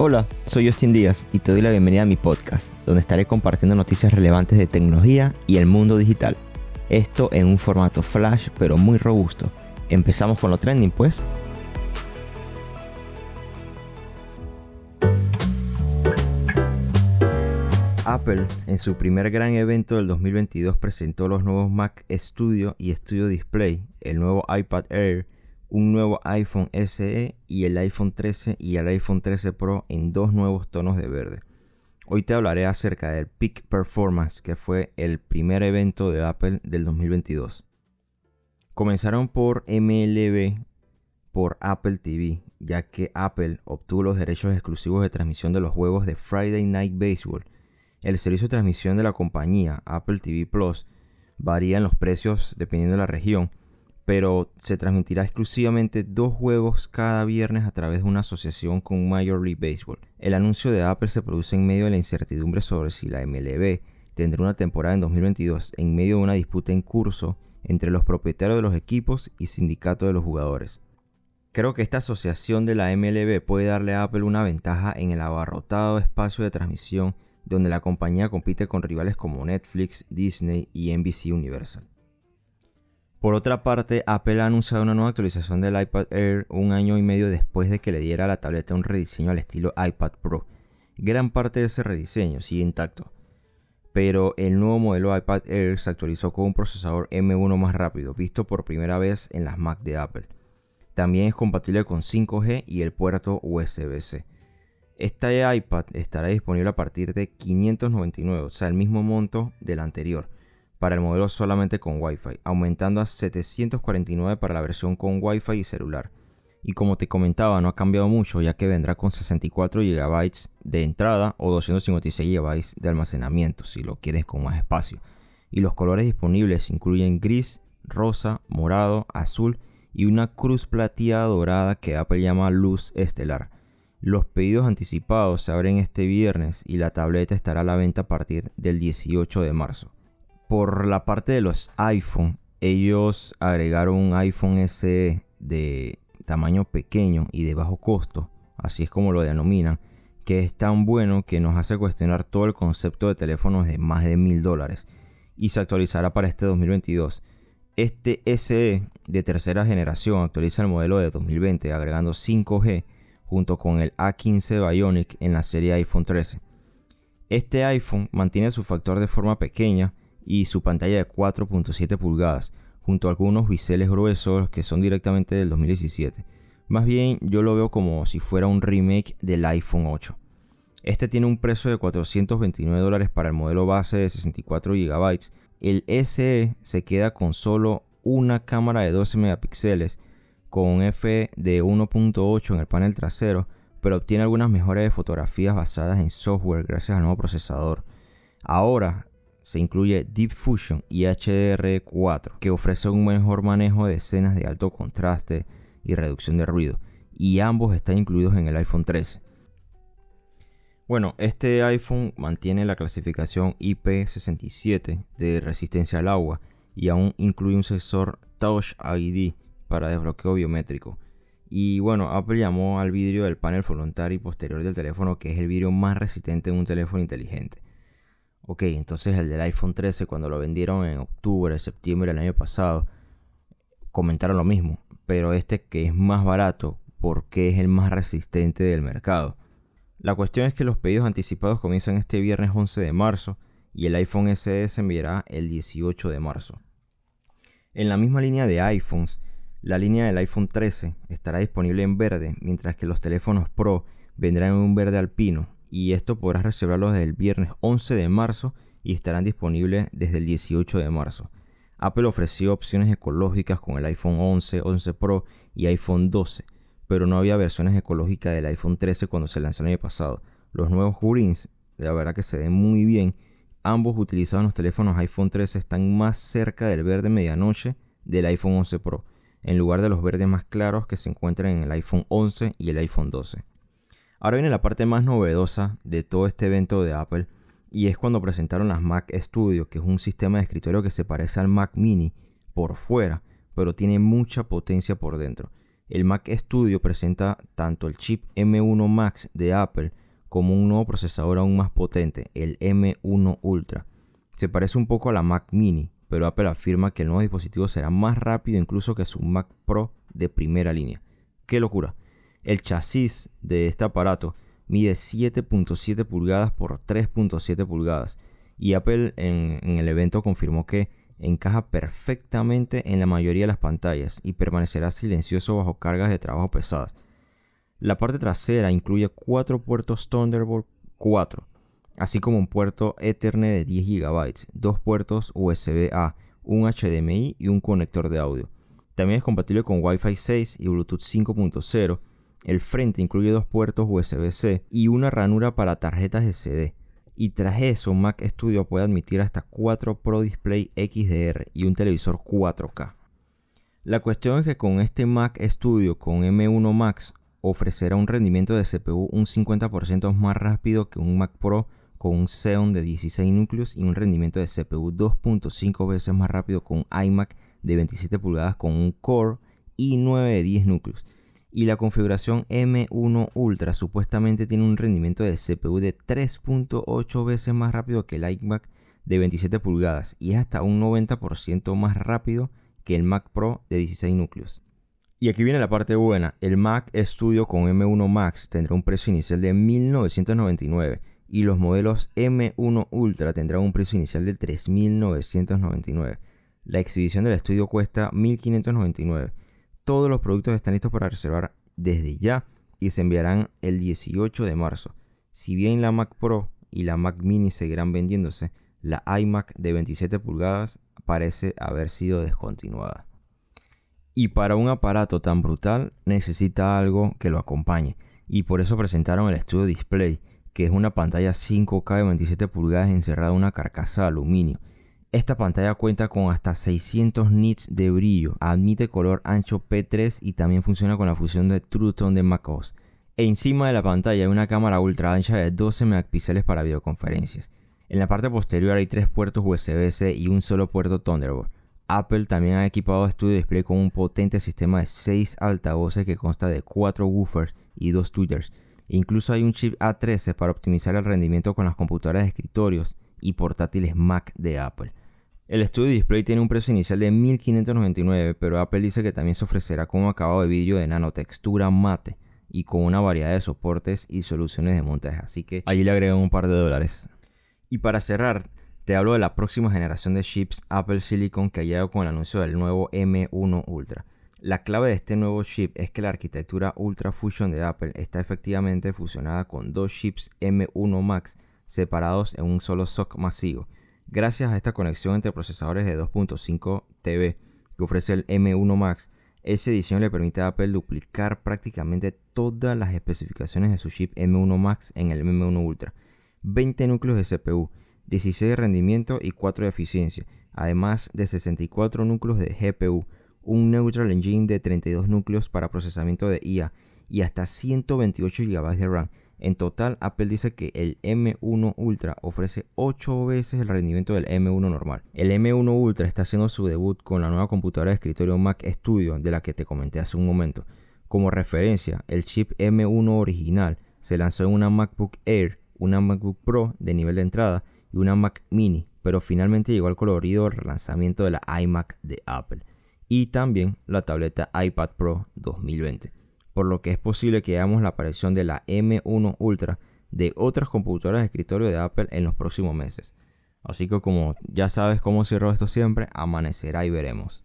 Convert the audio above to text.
Hola, soy Justin Díaz y te doy la bienvenida a mi podcast, donde estaré compartiendo noticias relevantes de tecnología y el mundo digital. Esto en un formato flash pero muy robusto. Empezamos con lo trending pues. Apple en su primer gran evento del 2022 presentó los nuevos Mac Studio y Studio Display, el nuevo iPad Air un nuevo iPhone SE y el iPhone 13 y el iPhone 13 Pro en dos nuevos tonos de verde. Hoy te hablaré acerca del Peak Performance, que fue el primer evento de Apple del 2022. Comenzaron por MLB por Apple TV, ya que Apple obtuvo los derechos exclusivos de transmisión de los juegos de Friday Night Baseball. El servicio de transmisión de la compañía, Apple TV Plus, varía en los precios dependiendo de la región, pero se transmitirá exclusivamente dos juegos cada viernes a través de una asociación con Major League Baseball. El anuncio de Apple se produce en medio de la incertidumbre sobre si la MLB tendrá una temporada en 2022 en medio de una disputa en curso entre los propietarios de los equipos y sindicato de los jugadores. Creo que esta asociación de la MLB puede darle a Apple una ventaja en el abarrotado espacio de transmisión donde la compañía compite con rivales como Netflix, Disney y NBC Universal. Por otra parte, Apple ha anunciado una nueva actualización del iPad Air un año y medio después de que le diera a la tableta un rediseño al estilo iPad Pro. Gran parte de ese rediseño sigue intacto, pero el nuevo modelo iPad Air se actualizó con un procesador M1 más rápido, visto por primera vez en las Mac de Apple. También es compatible con 5G y el puerto USB-C. Este iPad estará disponible a partir de 599, o sea, el mismo monto del anterior para el modelo solamente con Wi-Fi, aumentando a 749 para la versión con Wi-Fi y celular. Y como te comentaba, no ha cambiado mucho ya que vendrá con 64 GB de entrada o 256 GB de almacenamiento si lo quieres con más espacio. Y los colores disponibles incluyen gris, rosa, morado, azul y una cruz plateada dorada que Apple llama luz estelar. Los pedidos anticipados se abren este viernes y la tableta estará a la venta a partir del 18 de marzo. Por la parte de los iPhone, ellos agregaron un iPhone SE de tamaño pequeño y de bajo costo, así es como lo denominan, que es tan bueno que nos hace cuestionar todo el concepto de teléfonos de más de mil dólares y se actualizará para este 2022. Este SE de tercera generación actualiza el modelo de 2020 agregando 5G junto con el A15 Bionic en la serie iPhone 13. Este iPhone mantiene su factor de forma pequeña y su pantalla de 4.7 pulgadas, junto a algunos biseles gruesos que son directamente del 2017. Más bien yo lo veo como si fuera un remake del iPhone 8. Este tiene un precio de 429 dólares para el modelo base de 64 GB. El SE se queda con solo una cámara de 12 megapíxeles con un F de 1.8 en el panel trasero, pero obtiene algunas mejoras de fotografías basadas en software gracias al nuevo procesador. Ahora, se incluye Deep Fusion y HDR4, que ofrece un mejor manejo de escenas de alto contraste y reducción de ruido, y ambos están incluidos en el iPhone 13. Bueno, este iPhone mantiene la clasificación IP67 de resistencia al agua y aún incluye un sensor Touch ID para desbloqueo biométrico. Y bueno, Apple llamó al vidrio del panel frontal y posterior del teléfono que es el vidrio más resistente en un teléfono inteligente. Ok, entonces el del iPhone 13 cuando lo vendieron en octubre, septiembre del año pasado, comentaron lo mismo, pero este que es más barato porque es el más resistente del mercado. La cuestión es que los pedidos anticipados comienzan este viernes 11 de marzo y el iPhone SE se enviará el 18 de marzo. En la misma línea de iPhones, la línea del iPhone 13 estará disponible en verde, mientras que los teléfonos Pro vendrán en un verde alpino y esto podrás reservarlo desde el viernes 11 de marzo y estarán disponibles desde el 18 de marzo. Apple ofreció opciones ecológicas con el iPhone 11, 11 Pro y iPhone 12, pero no había versiones ecológicas del iPhone 13 cuando se lanzó el año pasado. Los nuevos greens, la verdad que se ven muy bien. Ambos utilizados en los teléfonos iPhone 13 están más cerca del verde medianoche del iPhone 11 Pro, en lugar de los verdes más claros que se encuentran en el iPhone 11 y el iPhone 12. Ahora viene la parte más novedosa de todo este evento de Apple y es cuando presentaron las Mac Studio, que es un sistema de escritorio que se parece al Mac Mini por fuera, pero tiene mucha potencia por dentro. el Mac Studio presenta tanto el chip M1 Max de Apple como un nuevo procesador aún más potente, el M1 Ultra. Se parece un poco a la Mac Mini, pero Apple afirma que el nuevo dispositivo será más rápido incluso que su Mac Pro de primera línea. ¡Qué locura! El chasis de este aparato mide 7.7 pulgadas por 3.7 pulgadas y Apple en, el evento confirmó que encaja perfectamente en la mayoría de las pantallas y permanecerá silencioso bajo cargas de trabajo pesadas. La parte trasera incluye cuatro puertos Thunderbolt 4, así como un puerto Ethernet de 10 GB, dos puertos USB-A, un HDMI y un conector de audio. También es compatible con Wi-Fi 6 y Bluetooth 5.0. El frente incluye dos puertos USB-C y una ranura para tarjetas SD. Y tras eso, Mac Studio puede admitir hasta 4 Pro Display XDR y un televisor 4K. La cuestión es que con este Mac Studio con M1 Max ofrecerá un rendimiento de CPU un 50% más rápido que un Mac Pro con un Xeon de 16 núcleos y un rendimiento de CPU 2.5 veces más rápido con un iMac de 27 pulgadas con un Core i9 de 10 núcleos. Y la configuración M1 Ultra supuestamente tiene un rendimiento de CPU de 3.8 veces más rápido que el iMac de 27 pulgadas y es hasta un 90% más rápido que el Mac Pro de 16 núcleos. Y aquí viene la parte buena, el Mac Studio con M1 Max tendrá un precio inicial de 1999 y los modelos M1 Ultra tendrán un precio inicial de 3.999. La exhibición del estudio cuesta 1.599. Todos los productos están listos para reservar desde ya y se enviarán el 18 de marzo. Si bien la Mac Pro y la Mac Mini seguirán vendiéndose, la iMac de 27 pulgadas parece haber sido descontinuada. Y para un aparato tan brutal necesita algo que lo acompañe. Y por eso presentaron el Studio Display, que es una pantalla 5K de 27 pulgadas encerrada en una carcasa de aluminio. Esta pantalla cuenta con hasta 600 nits de brillo, admite color ancho P3 y también funciona con la función de True Tone de macOS. E encima de la pantalla hay una cámara ultra ancha de 12 megapíxeles para videoconferencias. En la parte posterior hay tres puertos USB-C y un solo puerto Thunderbolt. Apple también ha equipado Studio Display con un potente sistema de 6 altavoces que consta de 4 woofers y 2 tweeters Incluso hay un chip A13 para optimizar el rendimiento con las computadoras de escritorios y portátiles Mac de Apple. El Studio Display tiene un precio inicial de 1599, pero Apple dice que también se ofrecerá un acabado de vídeo de nanotextura mate y con una variedad de soportes y soluciones de montaje, así que allí le agregan un par de dólares. Y para cerrar, te hablo de la próxima generación de chips Apple Silicon que ha llegado con el anuncio del nuevo M1 Ultra. La clave de este nuevo chip es que la arquitectura Ultra Fusion de Apple está efectivamente fusionada con dos chips M1 Max separados en un solo SoC masivo. Gracias a esta conexión entre procesadores de 2.5 TB que ofrece el M1 Max, esa edición le permite a Apple duplicar prácticamente todas las especificaciones de su chip M1 Max en el M1 Ultra. 20 núcleos de CPU, 16 de rendimiento y 4 de eficiencia, además de 64 núcleos de GPU un Neutral Engine de 32 núcleos para procesamiento de IA y hasta 128 GB de RAM. En total, Apple dice que el M1 Ultra ofrece 8 veces el rendimiento del M1 normal. El M1 Ultra está haciendo su debut con la nueva computadora de escritorio Mac Studio de la que te comenté hace un momento. Como referencia, el chip M1 original se lanzó en una MacBook Air, una MacBook Pro de nivel de entrada y una Mac Mini, pero finalmente llegó al colorido relanzamiento de la iMac de Apple y también la tableta iPad Pro 2020, por lo que es posible que veamos la aparición de la M1 Ultra de otras computadoras de escritorio de Apple en los próximos meses. Así que como ya sabes cómo cierro esto siempre, amanecerá y veremos.